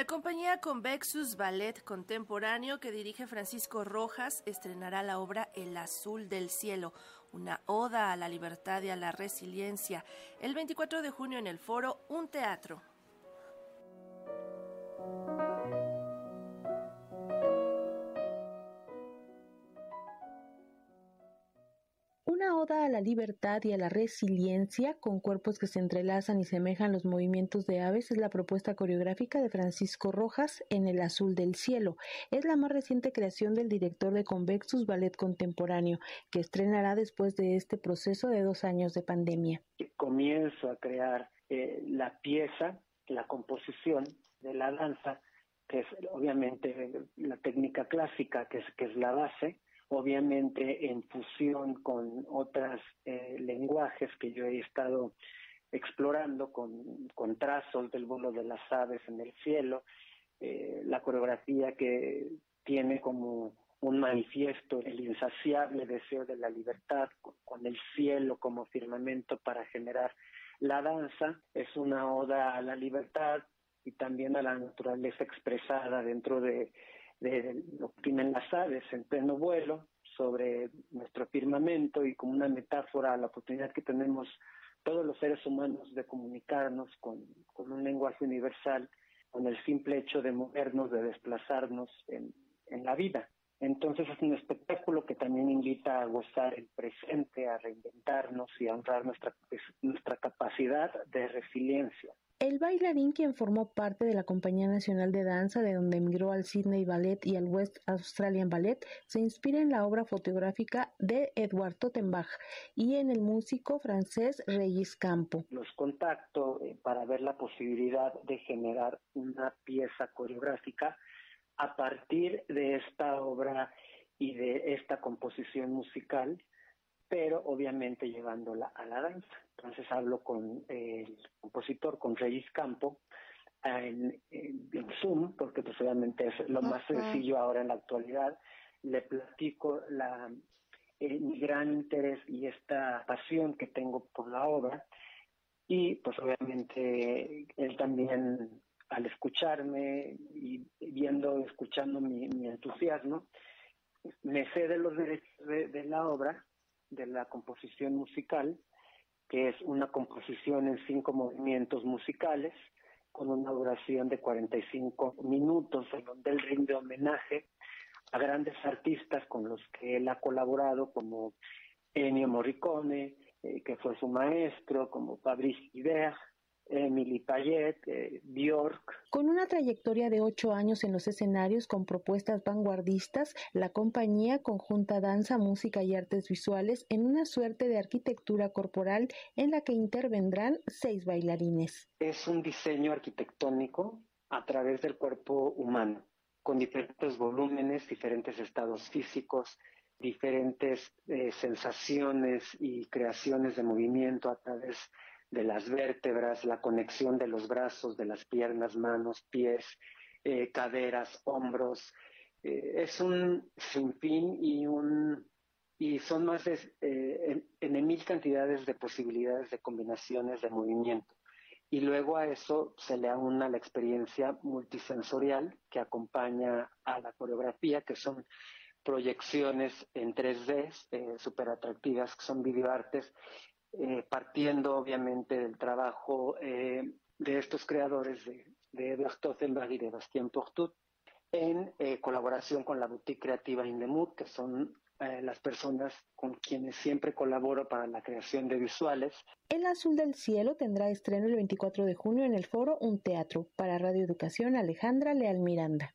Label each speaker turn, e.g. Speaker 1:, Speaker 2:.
Speaker 1: La compañía Convexus Ballet Contemporáneo que dirige Francisco Rojas estrenará la obra El Azul del Cielo, una oda a la libertad y a la resiliencia, el 24 de junio en el foro Un Teatro.
Speaker 2: Una oda a la libertad y a la resiliencia con cuerpos que se entrelazan y semejan los movimientos de aves es la propuesta coreográfica de Francisco Rojas en El Azul del Cielo. Es la más reciente creación del director de Convexus Ballet Contemporáneo, que estrenará después de este proceso de dos años de pandemia.
Speaker 3: Comienzo a crear eh, la pieza, la composición de la danza, que es obviamente la técnica clásica, que es, que es la base, obviamente en fusión con otros eh, lenguajes que yo he estado explorando con, con, trazos del vuelo de las aves en el cielo, eh, la coreografía que tiene como un manifiesto el insaciable deseo de la libertad con el cielo como firmamento para generar la danza, es una oda a la libertad y también a la naturaleza expresada dentro de de lo que tienen las aves en pleno vuelo sobre nuestro firmamento y como una metáfora a la oportunidad que tenemos todos los seres humanos de comunicarnos con, con un lenguaje universal, con el simple hecho de movernos, de desplazarnos en, en la vida. Entonces es un espectáculo que también invita a gozar el presente, a reinventarnos y a honrar nuestra, nuestra capacidad de resiliencia.
Speaker 2: El bailarín, quien formó parte de la Compañía Nacional de Danza, de donde emigró al Sydney Ballet y al West Australian Ballet, se inspira en la obra fotográfica de Edward Tottenbach y en el músico francés Regis Campo.
Speaker 3: Los contacto eh, para ver la posibilidad de generar una pieza coreográfica a partir de esta obra y de esta composición musical pero obviamente llevándola a la danza. Entonces hablo con el compositor, con Reyes Campo, en, Zoom, porque pues obviamente es lo más sencillo ahora en la actualidad. Le platico la, eh, mi gran interés y esta pasión que tengo por la obra y pues obviamente él también al escucharme y viendo, escuchando mi, entusiasmo, me cede los derechos de la obra de la composición musical, que es una composición en cinco movimientos musicales, con una duración de 45 minutos, en donde él rinde homenaje a grandes artistas con los que él ha colaborado, como Ennio Morricone, eh, que fue su maestro, como Fabrice Hibert, Emily Payet, eh, Bjork.
Speaker 2: Con una trayectoria de ocho años en los escenarios con propuestas vanguardistas, la compañía conjunta danza, música y artes visuales en una suerte de arquitectura corporal en la que intervendrán seis bailarines.
Speaker 3: Es un diseño arquitectónico a través del cuerpo humano, con diferentes volúmenes, diferentes estados físicos, diferentes eh, sensaciones y creaciones de movimiento a través de las vértebras, la conexión de los brazos, de las piernas, manos, pies, eh, caderas, hombros. Eh, es un sinfín y un y son más de eh, en, mil cantidades de posibilidades de combinaciones de movimiento. Y luego a eso se le aúna la experiencia multisensorial que acompaña a la coreografía, que son proyecciones en 3D súper atractivas, que son videoartes, eh, partiendo obviamente del trabajo eh, de estos creadores de, de Stoffelberg y de Bastien Portut, en eh, colaboración con la boutique creativa Indemut, que son las personas con quienes siempre colaboro para la creación de visuales.
Speaker 2: El Azul del Cielo tendrá estreno el 24 de junio en el foro Un Teatro. Para Radio Educación, Alejandra Leal Miranda.